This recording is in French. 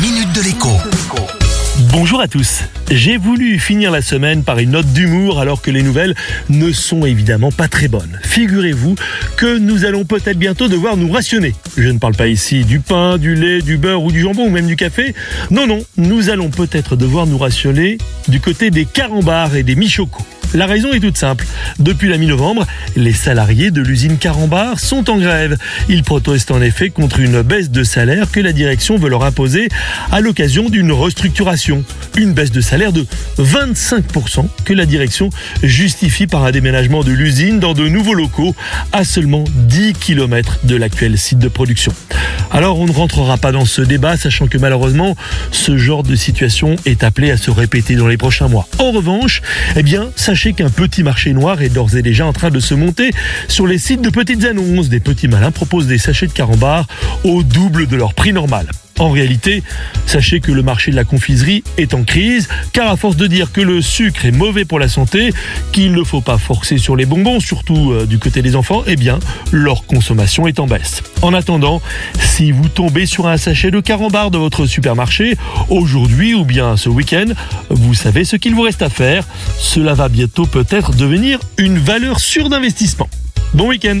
minute de l'écho. Bonjour à tous. J'ai voulu finir la semaine par une note d'humour alors que les nouvelles ne sont évidemment pas très bonnes. Figurez-vous que nous allons peut-être bientôt devoir nous rationner. Je ne parle pas ici du pain, du lait, du beurre ou du jambon ou même du café. Non, non, nous allons peut-être devoir nous rationner du côté des carambars et des michocos. La raison est toute simple. Depuis la mi-novembre, les salariés de l'usine Carambar sont en grève. Ils protestent en effet contre une baisse de salaire que la direction veut leur imposer à l'occasion d'une restructuration. Une baisse de salaire de 25% que la direction justifie par un déménagement de l'usine dans de nouveaux locaux à seulement 10 km de l'actuel site de production. Alors on ne rentrera pas dans ce débat, sachant que malheureusement, ce genre de situation est appelé à se répéter dans les prochains mois. En revanche, eh bien, qu'un petit marché noir est d'ores et déjà en train de se monter sur les sites de petites annonces. Des petits malins proposent des sachets de carambar au double de leur prix normal. En réalité, sachez que le marché de la confiserie est en crise, car à force de dire que le sucre est mauvais pour la santé, qu'il ne faut pas forcer sur les bonbons, surtout euh, du côté des enfants, eh bien, leur consommation est en baisse. En attendant, si vous tombez sur un sachet de carambar de votre supermarché, aujourd'hui ou bien ce week-end, vous savez ce qu'il vous reste à faire. Cela va bientôt peut-être devenir une valeur sûre d'investissement. Bon week-end